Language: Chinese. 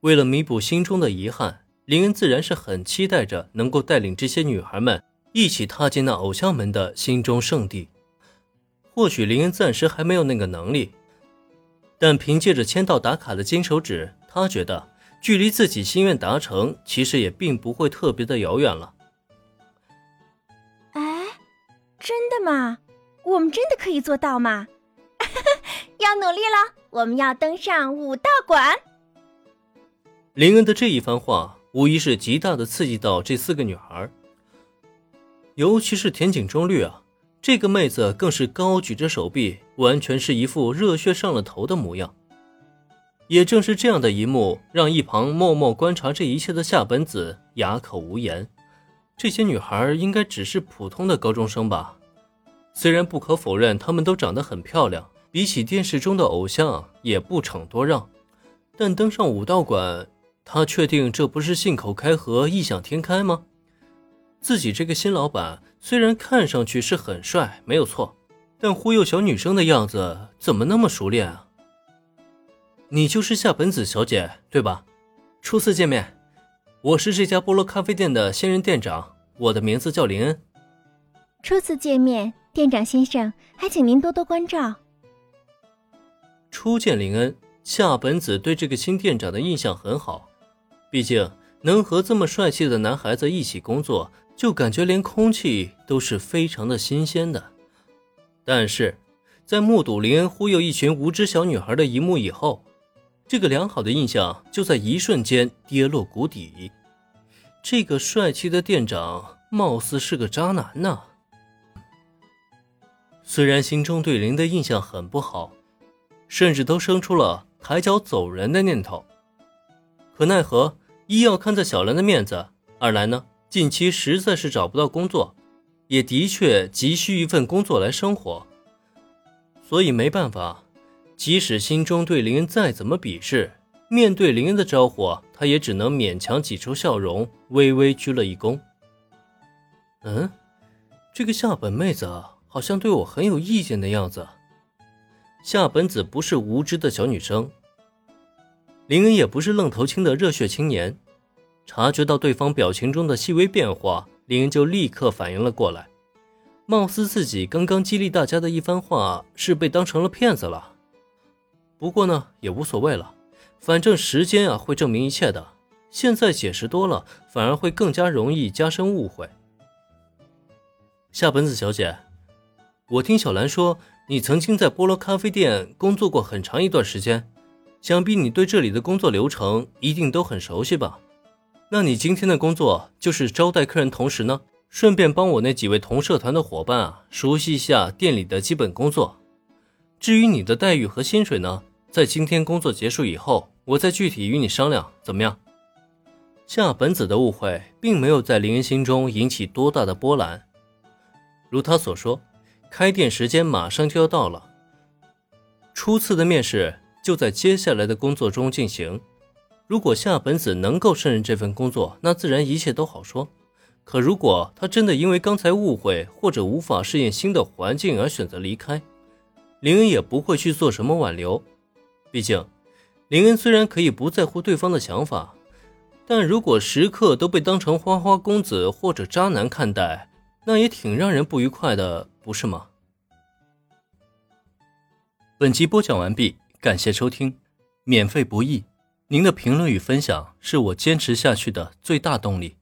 为了弥补心中的遗憾，林恩自然是很期待着能够带领这些女孩们一起踏进那偶像们的心中圣地。或许林恩暂时还没有那个能力，但凭借着签到打卡的金手指，他觉得距离自己心愿达成其实也并不会特别的遥远了。哎，真的吗？我们真的可以做到吗？要努力了，我们要登上武道馆。林恩的这一番话，无疑是极大的刺激到这四个女孩，尤其是田井中绿啊，这个妹子更是高举着手臂，完全是一副热血上了头的模样。也正是这样的一幕，让一旁默默观察这一切的夏本子哑口无言。这些女孩应该只是普通的高中生吧？虽然不可否认，她们都长得很漂亮，比起电视中的偶像也不逞多让，但登上武道馆。他确定这不是信口开河、异想天开吗？自己这个新老板虽然看上去是很帅，没有错，但忽悠小女生的样子怎么那么熟练啊？你就是夏本子小姐对吧？初次见面，我是这家菠萝咖啡店的新任店长，我的名字叫林恩。初次见面，店长先生，还请您多多关照。初见林恩，夏本子对这个新店长的印象很好。毕竟能和这么帅气的男孩子一起工作，就感觉连空气都是非常的新鲜的。但是，在目睹林恩忽悠一群无知小女孩的一幕以后，这个良好的印象就在一瞬间跌落谷底。这个帅气的店长貌似是个渣男呢。虽然心中对林的印象很不好，甚至都生出了抬脚走人的念头。可奈何，一要看在小兰的面子，二来呢，近期实在是找不到工作，也的确急需一份工作来生活，所以没办法，即使心中对林恩再怎么鄙视，面对林恩的招呼，他也只能勉强挤出笑容，微微鞠了一躬。嗯，这个夏本妹子好像对我很有意见的样子。夏本子不是无知的小女生。林恩也不是愣头青的热血青年，察觉到对方表情中的细微变化，林恩就立刻反应了过来。貌似自己刚刚激励大家的一番话是被当成了骗子了。不过呢，也无所谓了，反正时间啊会证明一切的。现在解释多了，反而会更加容易加深误会。夏本子小姐，我听小兰说，你曾经在菠萝咖啡店工作过很长一段时间。想必你对这里的工作流程一定都很熟悉吧？那你今天的工作就是招待客人，同时呢，顺便帮我那几位同社团的伙伴啊，熟悉一下店里的基本工作。至于你的待遇和薪水呢，在今天工作结束以后，我再具体与你商量，怎么样？夏本子的误会并没有在林恩心中引起多大的波澜。如他所说，开店时间马上就要到了，初次的面试。就在接下来的工作中进行。如果夏本子能够胜任这份工作，那自然一切都好说。可如果他真的因为刚才误会或者无法适应新的环境而选择离开，林恩也不会去做什么挽留。毕竟，林恩虽然可以不在乎对方的想法，但如果时刻都被当成花花公子或者渣男看待，那也挺让人不愉快的，不是吗？本集播讲完毕。感谢收听，免费不易，您的评论与分享是我坚持下去的最大动力。